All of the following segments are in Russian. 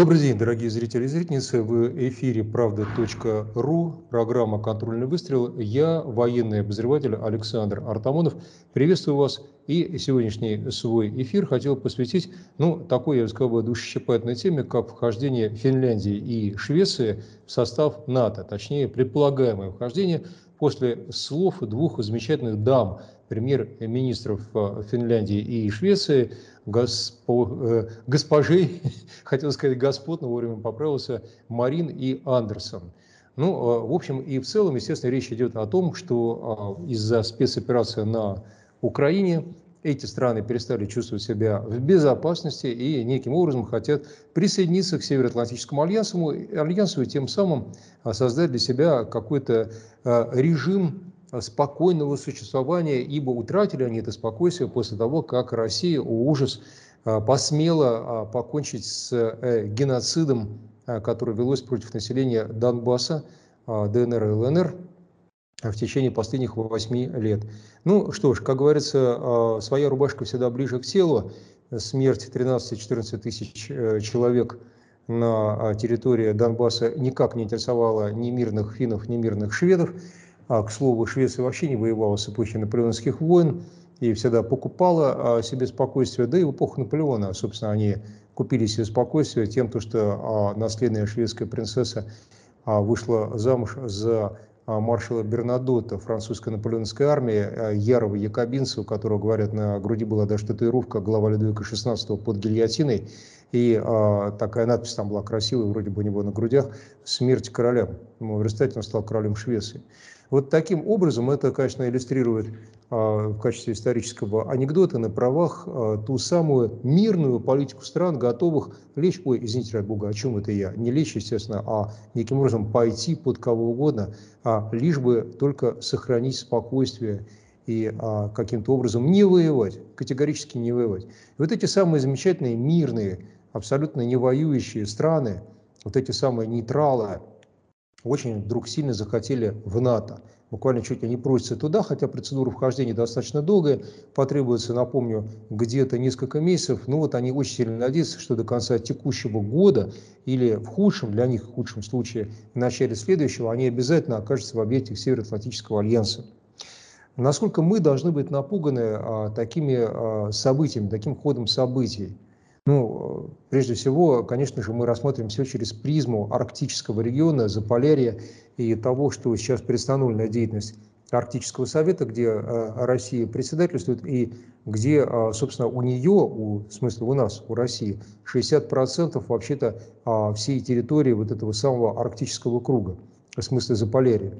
Добрый день, дорогие зрители и зрительницы. В эфире правда.ру, программа «Контрольный выстрел». Я, военный обозреватель Александр Артамонов. Приветствую вас. И сегодняшний свой эфир хотел посвятить, ну, такой, я бы сказал, душесчипательной теме, как вхождение Финляндии и Швеции в состав НАТО. Точнее, предполагаемое вхождение после слов двух замечательных дам, премьер-министров э, Финляндии и Швеции, госпо, э, госпожей, хотел сказать господ, но вовремя поправился, Марин и Андерсон. Ну, э, в общем и в целом, естественно, речь идет о том, что э, из-за спецоперации на Украине эти страны перестали чувствовать себя в безопасности и неким образом хотят присоединиться к Североатлантическому альянсу, альянсу и тем самым создать для себя какой-то режим спокойного существования, ибо утратили они это спокойствие после того, как Россия, о ужас, а, посмела а, покончить с э, геноцидом, а, который велось против населения Донбасса, ДНР и ЛНР в течение последних восьми лет. Ну что ж, как говорится, своя рубашка всегда ближе к телу. Смерть 13-14 тысяч э, человек на территории Донбасса никак не интересовала ни мирных финнов, ни мирных шведов. А, к слову, Швеция вообще не воевала с эпохи наполеонских войн и всегда покупала а, себе спокойствие. Да и в эпоху Наполеона, собственно, они купили себе спокойствие тем, то, что а, наследная шведская принцесса вышла замуж за маршала Бернадота, французской наполеоновской армии, ярого якобинца, у которого, говорят, на груди была даже татуировка глава Людовика XVI под гильотиной. И а, такая надпись там была красивая, вроде бы у него на грудях, «Смерть королям». В результате он стал королем Швеции. Вот таким образом это, конечно, иллюстрирует а, в качестве исторического анекдота на правах а, ту самую мирную политику стран, готовых лечь, ой, извините, ради бога, о чем это я, не лечь, естественно, а неким образом пойти под кого угодно, а лишь бы только сохранить спокойствие и а, каким-то образом не воевать, категорически не воевать. И вот эти самые замечательные мирные, абсолютно не воюющие страны, вот эти самые нейтралы, очень вдруг сильно захотели в НАТО. Буквально чуть ли не просятся туда, хотя процедура вхождения достаточно долгая, потребуется, напомню, где-то несколько месяцев. Но вот они очень сильно надеются, что до конца текущего года или в худшем, для них в худшем случае, в начале следующего, они обязательно окажутся в объектах Североатлантического альянса. Насколько мы должны быть напуганы а, такими а, событиями, таким ходом событий? Ну, прежде всего, конечно же, мы рассмотрим все через призму арктического региона, Заполярья и того, что сейчас предустановлена деятельность Арктического совета, где э, Россия председательствует, и где, э, собственно, у нее, у, в смысле у нас, у России, 60% вообще-то э, всей территории вот этого самого арктического круга, в смысле Заполярья.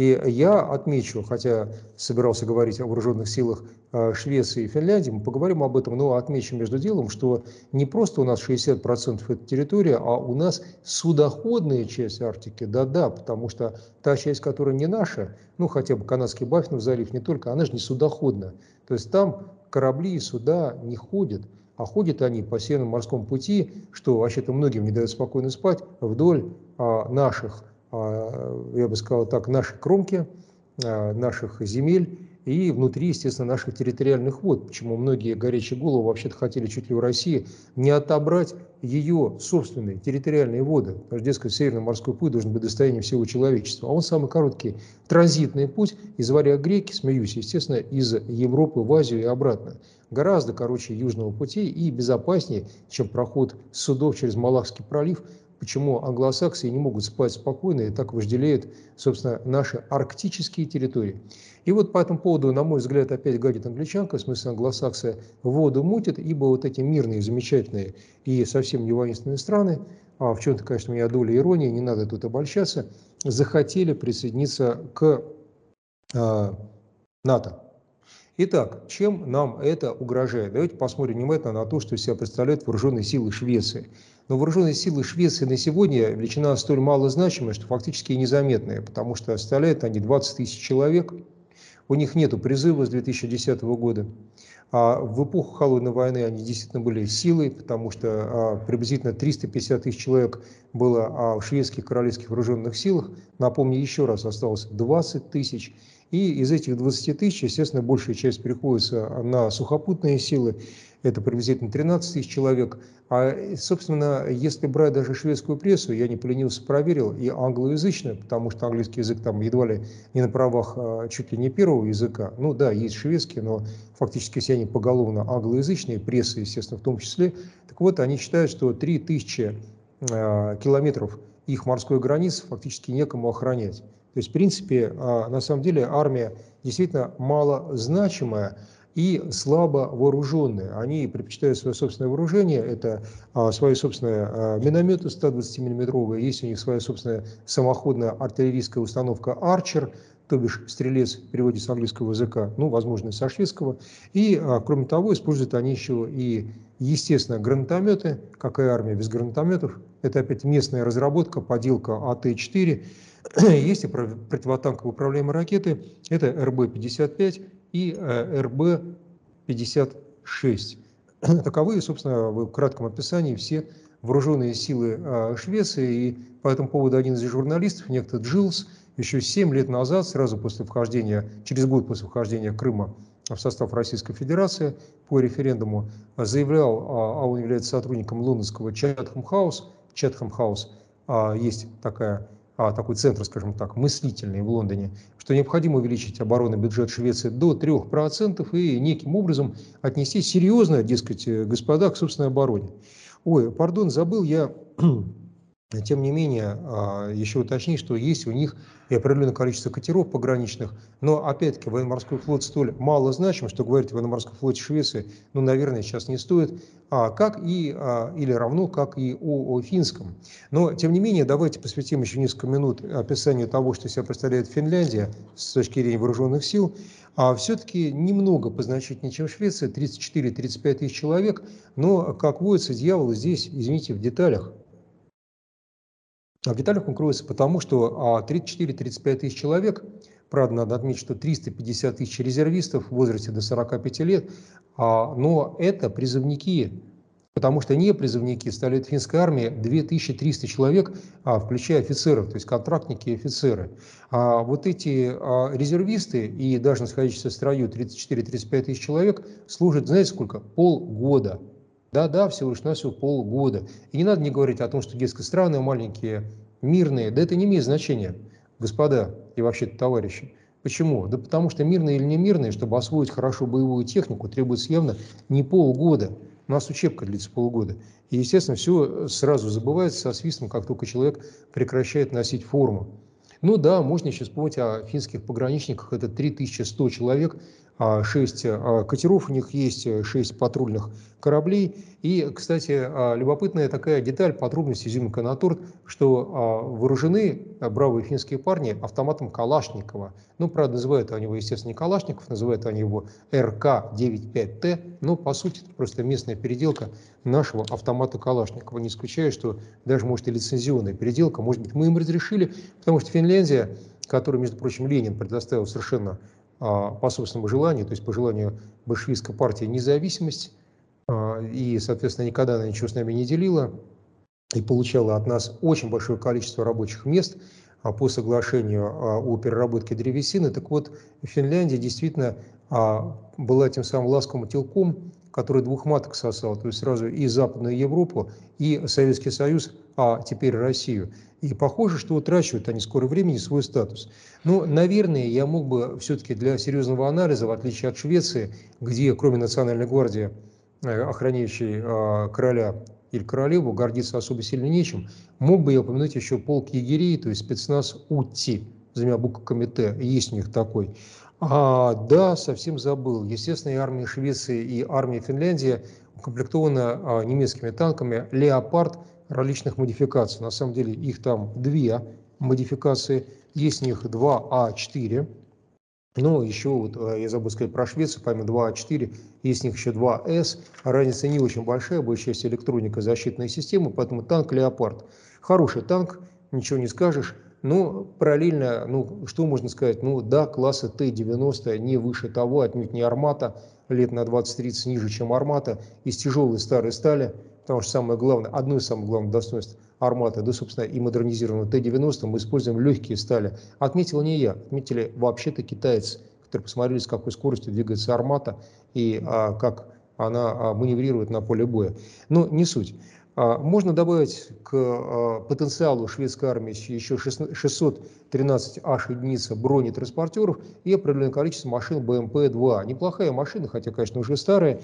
И я отмечу, хотя собирался говорить о вооруженных силах э, Швеции и Финляндии, мы поговорим об этом, но отмечу между делом, что не просто у нас 60% это территория, а у нас судоходная часть Арктики, да-да, потому что та часть, которая не наша, ну хотя бы канадский Баффинов залив не только, она же не судоходная. То есть там корабли и суда не ходят, а ходят они по Северному морскому пути, что вообще-то многим не дает спокойно спать, вдоль а, наших я бы сказал так, наши кромки, а, наших земель и внутри, естественно, наших территориальных вод. Почему многие горячие головы вообще-то хотели чуть ли у России не отобрать ее собственные территориальные воды. Потому что, дескать, Северный морской путь должен быть достоянием всего человечества. А он самый короткий транзитный путь из Варя Греки, смеюсь, естественно, из Европы в Азию и обратно. Гораздо короче Южного пути и безопаснее, чем проход судов через Малахский пролив почему англосаксы не могут спать спокойно и так вожделеют, собственно, наши арктические территории. И вот по этому поводу, на мой взгляд, опять гадит англичанка, в смысле англосаксы воду мутят, ибо вот эти мирные, замечательные и совсем не воинственные страны, а в чем-то, конечно, у меня доля иронии, не надо тут обольщаться, захотели присоединиться к э, НАТО. Итак, чем нам это угрожает? Давайте посмотрим внимательно на то, что из себя представляют вооруженные силы Швеции. Но вооруженные силы Швеции на сегодня величина столь малозначимая, что фактически незаметная, потому что составляют они 20 тысяч человек. У них нет призыва с 2010 года. А в эпоху холодной войны они действительно были силой, потому что а, приблизительно 350 тысяч человек было а, в шведских королевских вооруженных силах. Напомню еще раз, осталось 20 тысяч. И из этих 20 тысяч, естественно, большая часть приходится на сухопутные силы, это приблизительно 13 тысяч человек. А, собственно, если брать даже шведскую прессу, я не поленился, проверил, и англоязычную, потому что английский язык там едва ли не на правах чуть ли не первого языка. Ну да, есть шведский, но фактически все они поголовно англоязычные, пресса, естественно, в том числе. Так вот, они считают, что 3000 а, километров их морской границы фактически некому охранять. То есть, в принципе, на самом деле армия действительно малозначимая, и слабо вооруженные. Они предпочитают свое собственное вооружение, это а, свои собственные а, минометы 120 миллиметровые, есть у них своя собственная самоходная артиллерийская установка «Арчер», то бишь стрелец в переводе с английского языка, ну, возможно, со шведского. И, а, кроме того, используют они еще и, естественно, гранатометы. Какая армия без гранатометов? Это опять местная разработка, поделка АТ-4. Есть и противотанковые управляемые ракеты. Это РБ-55 и э, РБ-56. Таковы, собственно, в кратком описании все вооруженные силы э, Швеции. И по этому поводу один из журналистов, некто Джилс, еще 7 лет назад, сразу после вхождения, через год после вхождения Крыма в состав Российской Федерации по референдуму, заявлял, а, а он является сотрудником лондонского Чатхэм Хаус, Чатхэм Хаус, есть такая а, такой центр, скажем так, мыслительный в Лондоне, что необходимо увеличить оборонный бюджет Швеции до 3% и неким образом отнести серьезно, дескать, господа, к собственной обороне. Ой, пардон, забыл я тем не менее, а, еще уточнить, что есть у них и определенное количество катеров пограничных, но опять-таки военно-морской флот столь мало значим, что говорить о военно-морском флоте Швеции, ну, наверное, сейчас не стоит, а, как и, а, или равно, как и о, о финском. Но, тем не менее, давайте посвятим еще несколько минут описанию того, что себя представляет Финляндия с точки зрения вооруженных сил. А все-таки немного позначительнее, чем Швеция, 34-35 тысяч человек, но, как водится, дьявол здесь, извините, в деталях. А в деталях он кроется потому, что 34-35 а, тысяч человек, правда, надо отметить, что 350 тысяч резервистов в возрасте до 45 лет, а, но это призывники, потому что не призывники стали в финской армии 2300 человек, включая офицеров, то есть контрактники и офицеры. А вот эти резервисты и даже находящиеся в строю 34-35 тысяч человек служат, знаете сколько? Полгода. Да-да, всего лишь навсего полгода. И не надо мне говорить о том, что детские страны маленькие, мирные. Да это не имеет значения, господа и вообще товарищи. Почему? Да потому что мирные или не мирные, чтобы освоить хорошо боевую технику, требуется явно не полгода. У нас учебка длится полгода. И, естественно, все сразу забывается со свистом, как только человек прекращает носить форму. Ну да, можно еще вспомнить о финских пограничниках. Это 3100 человек, 6 а, катеров у них есть, 6 патрульных кораблей. И, кстати, а, любопытная такая деталь, подробность изюминка на торт, что а, вооружены бравые финские парни автоматом Калашникова. Ну, правда, называют они его, естественно, не Калашников, называют они его РК-95Т, но, по сути, это просто местная переделка нашего автомата Калашникова. Не исключаю, что даже, может, и лицензионная переделка, может быть, мы им разрешили, потому что Финляндия, которую, между прочим, Ленин предоставил совершенно по собственному желанию, то есть по желанию большевистской партии независимость, а, и, соответственно, никогда она ничего с нами не делила и получала от нас очень большое количество рабочих мест а, по соглашению а, о переработке древесины. Так вот, Финляндия действительно была тем самым ласковым телком, который двух маток сосал, то есть сразу и Западную Европу, и Советский Союз, а теперь Россию. И похоже, что утрачивают они в скором времени свой статус. Но, наверное, я мог бы все-таки для серьезного анализа, в отличие от Швеции, где кроме Национальной гвардии Э, охраняющий э, короля или королеву, гордиться особо сильно нечем. Мог бы я упомянуть еще полк егерей, то есть спецназ УТИ, за двумя буквами Т, есть у них такой. А, да, совсем забыл. Естественно, и армия Швеции, и армия Финляндии укомплектована а, немецкими танками «Леопард» различных модификаций. На самом деле их там две модификации. Есть у них два А4, ну, еще вот, э, я забыл сказать про Швецию, помимо 2А4, есть у них еще 2С. Разница не очень большая, большая часть электроника, защитная система, поэтому танк «Леопард». Хороший танк, ничего не скажешь. Но параллельно, ну, что можно сказать? Ну, да, класса Т-90 не выше того, отнюдь не «Армата», лет на 20-30 ниже, чем «Армата», из тяжелой старой стали, потому что самое главное, одно из самых главных достоинств арматы, да, собственно, и модернизированного Т-90 мы используем легкие стали. Отметил не я, отметили вообще-то китайцы, которые посмотрели, с какой скоростью двигается армата и а, как она а, маневрирует на поле боя. Но не суть. А, можно добавить к а, потенциалу шведской армии еще 613 аж единиц бронетранспортеров и определенное количество машин БМП-2. Неплохая машина, хотя, конечно, уже старая.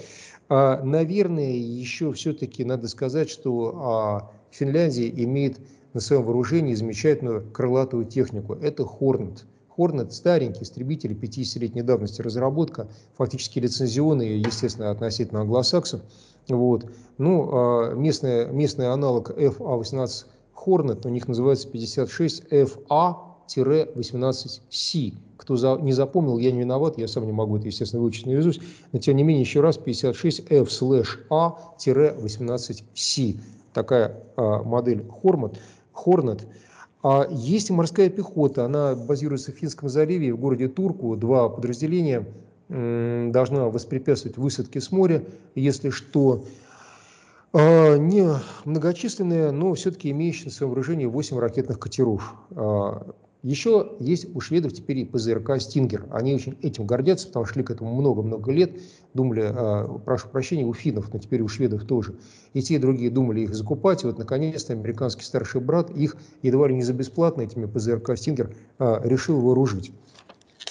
Наверное, еще все-таки надо сказать, что Финляндия имеет на своем вооружении замечательную крылатую технику. Это Хорнет. Хорнет старенький истребитель 50-летней давности разработка, фактически лицензионный, естественно, относительно англосаксов. Вот. Ну, а местный, местный аналог FA-18 Hornet у них называется 56 FA-18C. Кто за, не запомнил, я не виноват, я сам не могу это, естественно, выучить наизусть, но тем не менее, еще раз, 56 F-A-18C такая а, модель Hornet. Hornet. А есть морская пехота, она базируется в Финском заливе, в городе Турку, два подразделения должна воспрепятствовать высадке с моря, если что. А, не многочисленные, но все-таки имеющие на своем вооружении 8 ракетных катеров. А, еще есть у шведов теперь и ПЗРК «Стингер». Они очень этим гордятся, потому что шли к этому много-много лет. Думали, э, прошу прощения, у финнов, но теперь у шведов тоже. И те, и другие думали их закупать. И вот, наконец-то, американский старший брат их едва ли не за бесплатно этими ПЗРК «Стингер» решил вооружить.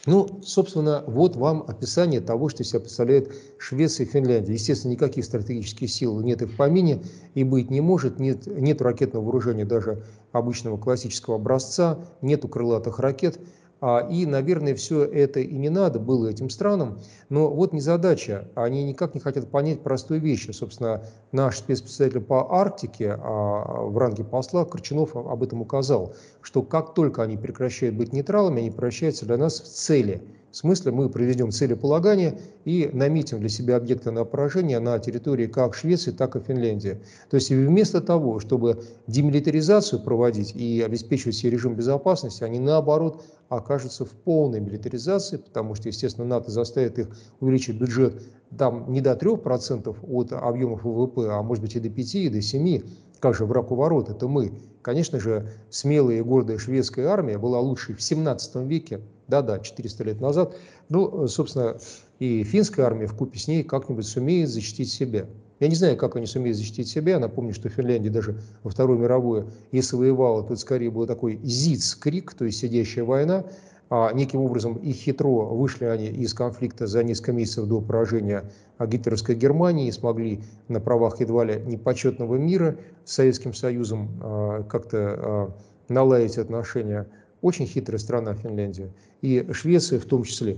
Ну, собственно, вот вам описание того, что себя представляет Швеция и Финляндия. Естественно, никаких стратегических сил нет и в помине, и быть не может. Нет, нет ракетного вооружения даже обычного классического образца, нету крылатых ракет. А, и, наверное, все это и не надо было этим странам. Но вот не задача. Они никак не хотят понять простую вещь. Собственно, наш спецпредставитель по Арктике а, в ранге посла Корчунов об этом указал, что как только они прекращают быть нейтралами, они превращаются для нас в цели – смысле мы проведем целеполагание и наметим для себя объекты на поражение на территории как Швеции, так и Финляндии. То есть вместо того, чтобы демилитаризацию проводить и обеспечивать себе режим безопасности, они наоборот окажутся в полной милитаризации, потому что, естественно, НАТО заставит их увеличить бюджет там не до 3% от объемов ВВП, а может быть и до 5, и до 7. Как же враг у ворот? Это мы. Конечно же, смелая и гордая шведская армия была лучшей в 17 веке, да-да, 400 лет назад. Ну, собственно, и финская армия в купе с ней как-нибудь сумеет защитить себя. Я не знаю, как они сумеют защитить себя. Я напомню, что Финляндия даже во Вторую мировую, если воевала, то скорее был такой ЗИЦ-крик, то есть сидящая война. А неким образом и хитро вышли они из конфликта за несколько месяцев до поражения гитлеровской Германии смогли на правах едва ли непочетного мира с Советским Союзом а, как-то а, наладить отношения. Очень хитрая страна Финляндия. И Швеция в том числе,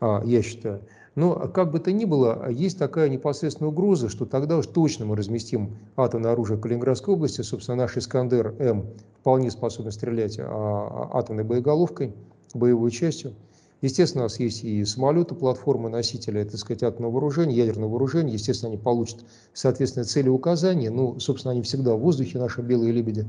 а, я считаю. Но как бы то ни было, есть такая непосредственная угроза, что тогда уж точно мы разместим атомное оружие в Калининградской области. Собственно, наш Искандер-М вполне способен стрелять атомной боеголовкой боевой частью. Естественно, у нас есть и самолеты, платформы, носители, так сказать, атомного вооружения, ядерного вооружения. Естественно, они получат соответственные цели указания. Ну, собственно, они всегда в воздухе, наши белые лебеди.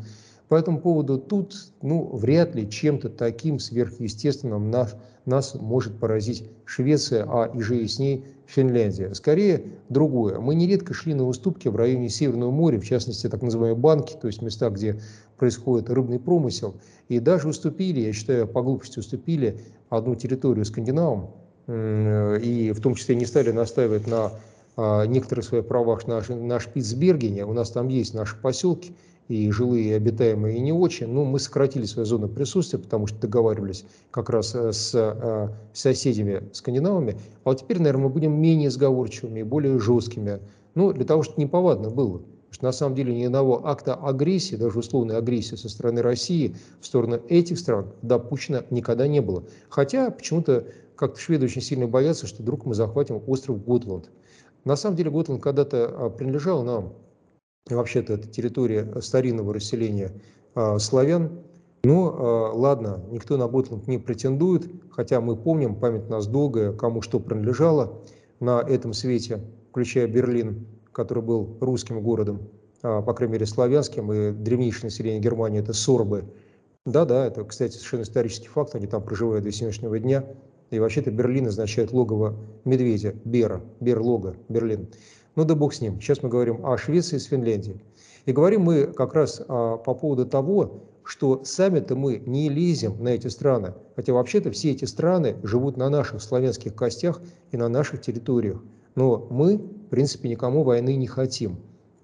По этому поводу тут, ну, вряд ли чем-то таким сверхъестественным нас, нас может поразить Швеция, а и же и с ней Финляндия. Скорее, другое. Мы нередко шли на уступки в районе Северного моря, в частности, так называемые банки, то есть места, где происходит рыбный промысел, и даже уступили, я считаю, по глупости уступили одну территорию скандинавам, и в том числе не стали настаивать на а, некоторых своих правах на, на Шпицбергене. У нас там есть наши поселки, и жилые, и обитаемые, и не очень. Но мы сократили свою зону присутствия, потому что договаривались как раз э, с э, соседями скандинавами. А вот теперь, наверное, мы будем менее сговорчивыми, более жесткими. Ну, для того, чтобы неповадно было. Что на самом деле ни одного акта агрессии, даже условной агрессии со стороны России в сторону этих стран допущено никогда не было. Хотя почему-то как-то шведы очень сильно боятся, что вдруг мы захватим остров Готланд. На самом деле Готланд когда-то а, принадлежал нам, вообще-то это территория старинного расселения э, славян. Но э, ладно, никто на Готланд не претендует, хотя мы помним, память нас долгая, кому что принадлежало на этом свете, включая Берлин, который был русским городом, э, по крайней мере славянским, и древнейшее население Германии это сорбы. Да-да, это, кстати, совершенно исторический факт, они там проживают до сегодняшнего дня. И вообще-то Берлин означает логово медведя, Бера, Берлога, Берлин. Ну да бог с ним. Сейчас мы говорим о Швеции с Финляндией. И говорим мы как раз а, по поводу того, что сами-то мы не лезем на эти страны. Хотя вообще-то все эти страны живут на наших славянских костях и на наших территориях. Но мы, в принципе, никому войны не хотим.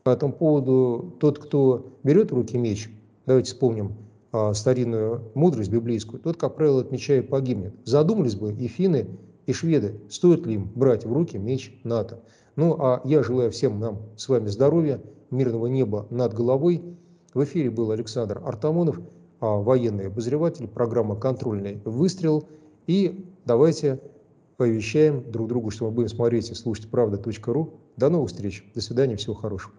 По этому поводу тот, кто берет в руки меч, давайте вспомним а, старинную мудрость библейскую, тот, как правило, от меча и погибнет. Задумались бы и финны, и шведы, стоит ли им брать в руки меч НАТО. Ну, а я желаю всем нам с вами здоровья, мирного неба над головой. В эфире был Александр Артамонов, а, военный обозреватель, программа «Контрольный выстрел». И давайте повещаем друг другу, что мы будем смотреть и слушать правда.ру. До новых встреч. До свидания. Всего хорошего.